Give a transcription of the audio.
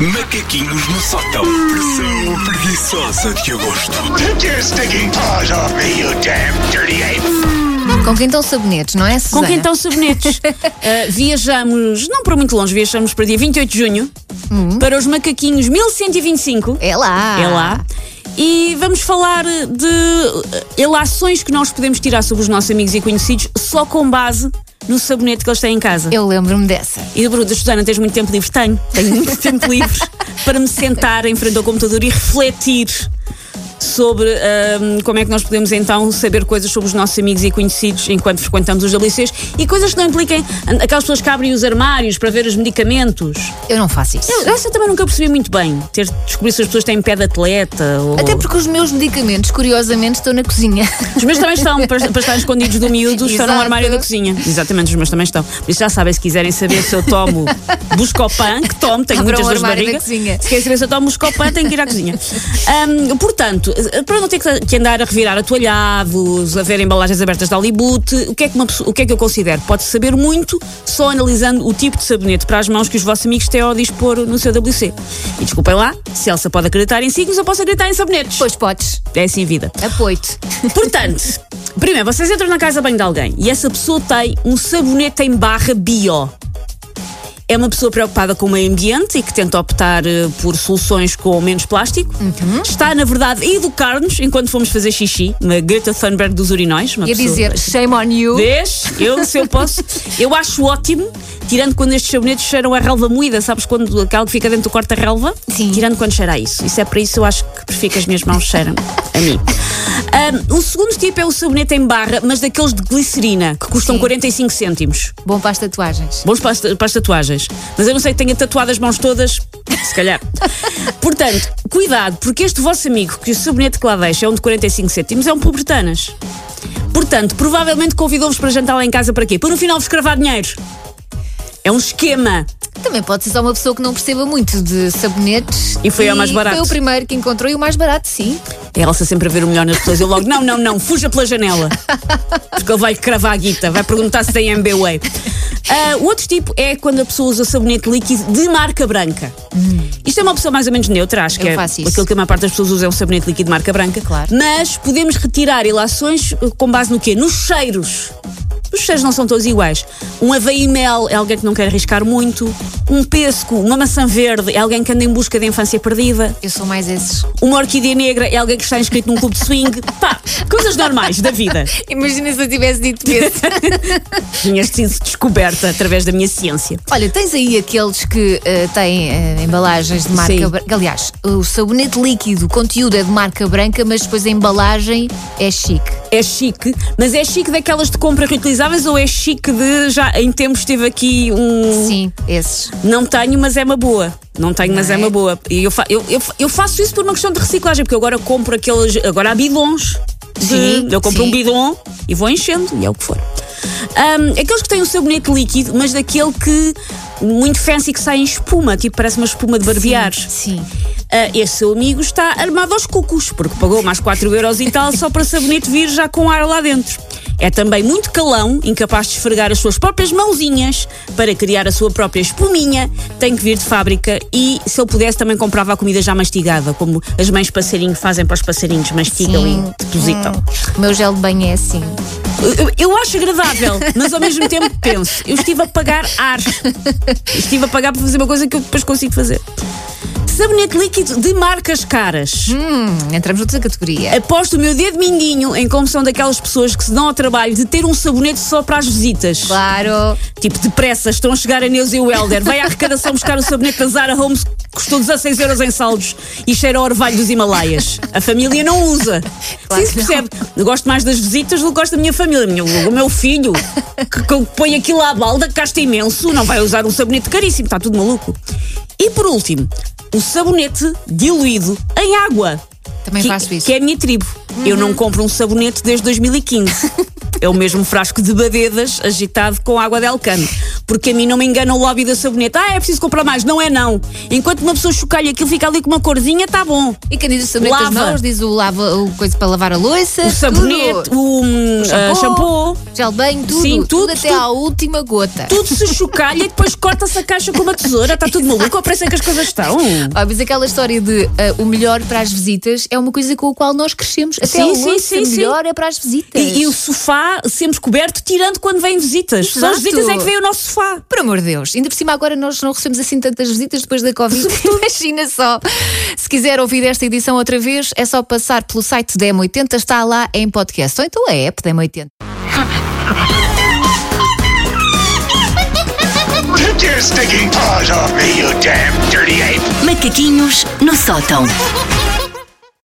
Macaquinhos no sótão. Pressão preguiçosa de agosto. Take your stinking paws off me, you damn dirty ape! Com quem estão sabonetes, não é, Com Susana? quem estão sabonetes? Uh, viajamos, não para muito longe, viajamos para dia 28 de junho para os macaquinhos 1125. É lá. É lá. E vamos falar de relações que nós podemos tirar sobre os nossos amigos e conhecidos só com base no sabonete que eles têm em casa. Eu lembro-me dessa. E pergunto, Susana, tens muito tempo livre? Tenho. Tenho muito tempo livre para me sentar em frente ao computador e refletir sobre ahm, como é que nós podemos então saber coisas sobre os nossos amigos e conhecidos enquanto frequentamos os WCs e coisas que não impliquem aquelas pessoas que abrem os armários para ver os medicamentos. Eu não faço isso. Eu, essa também nunca percebi muito bem. Ter descobrir se as pessoas têm pé de atleta ou... Até porque os meus medicamentos, curiosamente, estão na cozinha. Os meus também estão, para, para estar escondidos do miúdo, estão no armário da cozinha. Exatamente, os meus também estão. Por isso já sabem, se quiserem saber se eu tomo Buscopan, que tomo, tenho Abram muitas dores de barriga. Se querem saber se eu tomo Buscopan, tenho que ir à cozinha. Ahm, portanto, para não ter que, andar a revirar atoalhados, a ver embalagens abertas de Hollywood, o que, é que uma o que é que eu considero? Pode saber muito só analisando o tipo de sabonete para as mãos que os vossos amigos têm ao dispor no seu WC. E desculpem lá, se Elsa pode acreditar em signos, eu posso acreditar em sabonetes. Pois podes. É assim a vida. Apoio-te. Portanto, primeiro, vocês entram na casa de banho de alguém e essa pessoa tem um sabonete em barra bio. É uma pessoa preocupada com o meio ambiente e que tenta optar eh, por soluções com menos plástico. Está, na verdade, a educar-nos enquanto fomos fazer xixi. Uma Greta Thunberg dos urinóis. Uma Ia pessoa- dizer, shame on you. Vês? Eu, se eu posso. Eu acho ótimo, tirando quando estes sabonetes cheiram a relva moída, sabes quando aquela que fica dentro do corta-relva? Sim. Tirando quando cheira a isso. Isso é para isso eu acho que prefiro que as minhas mãos cheiram a mim. Ahm, o segundo tipo é o sabonete em barra, mas daqueles de glicerina, que custam Sim. 45 cêntimos. Bom para as tatuagens. Bons para as, para as tatuagens. Mas eu não sei que tenha tatuado as mãos todas, se calhar. Portanto, cuidado, porque este vosso amigo, que o sabonete que lá deixa é um de 45 cêntimos, é um pobretanas. Portanto, provavelmente convidou-vos para jantar lá em casa para quê? Para no final vos cravar dinheiro. É um esquema. Também pode ser só uma pessoa que não perceba muito de sabonetes. E foi ao mais barato. Foi o primeiro que encontrou e o mais barato, sim. É a Elsa sempre a ver o melhor nas pessoas. Eu logo, não, não, não, fuja pela janela. Porque ele vai cravar a guita, vai perguntar se tem MBWay. Ah, o outro tipo é quando a pessoa usa sabonete líquido de marca branca. Isto é uma opção mais ou menos neutra, acho que Eu é faço isso. aquilo que a maior parte das pessoas usa é um sabonete líquido de marca branca. Claro. Mas podemos retirar ilações com base no quê? Nos cheiros. Os cheiros não são todos iguais. Um aveia e mel é alguém que não quer arriscar muito. Um pesco, uma maçã verde é alguém que anda em busca da infância perdida. Eu sou mais esses. Uma orquídea negra é alguém que está inscrito num clube de swing. Pá, coisas normais da vida. Imagina se eu tivesse dito esse. Tinhas sido descoberta através da minha ciência. Olha, tens aí aqueles que eh, têm eh, embalagens de marca Sim. branca. Aliás, o sabonete líquido, o conteúdo é de marca branca, mas depois a embalagem é chique. É chique, mas é chique daquelas de compra reutilizáveis ou é chique de já em tempos teve aqui um. Sim, esses. Não tenho, mas é uma boa. Não tenho, mas Não é é? uma boa. E eu, fa- eu, eu, eu faço isso por uma questão de reciclagem, porque eu agora compro aqueles. Agora há bidons. de- Sim, eu compro sim. um bidon e vou enchendo, e é o que for. Ahm, aqueles que têm um sabonete líquido, mas daquele que. muito fancy que sai em espuma, tipo parece uma espuma de barbear. Sim. Ah, esse seu amigo está armado aos cucos, porque pagou mais 4 euros e tal só para sabonete vir já com ar lá dentro. É também muito calão, incapaz de esfregar as suas próprias mãozinhas para criar a sua própria espuminha. Tem que vir de fábrica e, se ele pudesse, também comprava a comida já mastigada, como as mães passarinho fazem para os passarinhos, mastigam Sim. e depositam. O meu gel de banho é assim. Eu, eu acho agradável, mas ao mesmo tempo penso, eu estive a pagar ar. Estive a pagar para fazer uma coisa que eu depois consigo fazer. Sabonete líquido de marcas caras. Hum, entramos noutra categoria. Aposto o meu dedo mindinho em como são daquelas pessoas que se dão ao trabalho de ter um sabonete só para as visitas. Claro. Tipo, depressa, estão a chegar a Neuza e o Helder. Vai à arrecadação buscar o sabonete da Zara Homes, que custou 16 euros em saldos e cheira ao orvalho dos Himalaias. A família não usa. Claro Sim, se percebe. Eu gosto mais das visitas do que gosto da minha família. O meu filho, que, que põe aquilo à balda, que gasta imenso, não vai usar um sabonete caríssimo, está tudo maluco. E por último, o sabonete diluído em água. Também que, faço isso. Que é a minha tribo. Eu não compro um sabonete desde 2015. é o mesmo frasco de badedas agitado com água de alcano. Porque a mim não me engana o lobby da sabonete. Ah, é preciso comprar mais. Não é não. Enquanto uma pessoa chocalha aquilo fica ali com uma corzinha, está bom. E quem diz o sabonete das Lava. mãos, diz o, lava, o coisa para lavar a louça. O sabonete, tudo. o, hum, ah, shampoo. Gel bem, tudo. Sim, tudo, até tudo. à última gota. Tudo se chocalha e depois corta-se a caixa com uma tesoura. Está tudo maluco. Ou parece que as coisas estão. Ó, mas aquela história de ah, o melhor para as visitas é uma coisa com a qual nós crescemos. Até Sim, a sim, sim, sim. melhor é para as visitas. E, e o sofá sempre coberto, tirando quando vêm visitas. Só as Exato. visitas é que vem o nosso sofá. Por amor de Deus, ainda por cima agora nós não recebemos assim tantas visitas depois da Covid. Imagina só. Se quiser ouvir esta edição outra vez, é só passar pelo site da M80, está lá em podcast. Ou então a app da M80. Take your stinking paws off me, you damn dirty ape! Macaquinhos no sótão.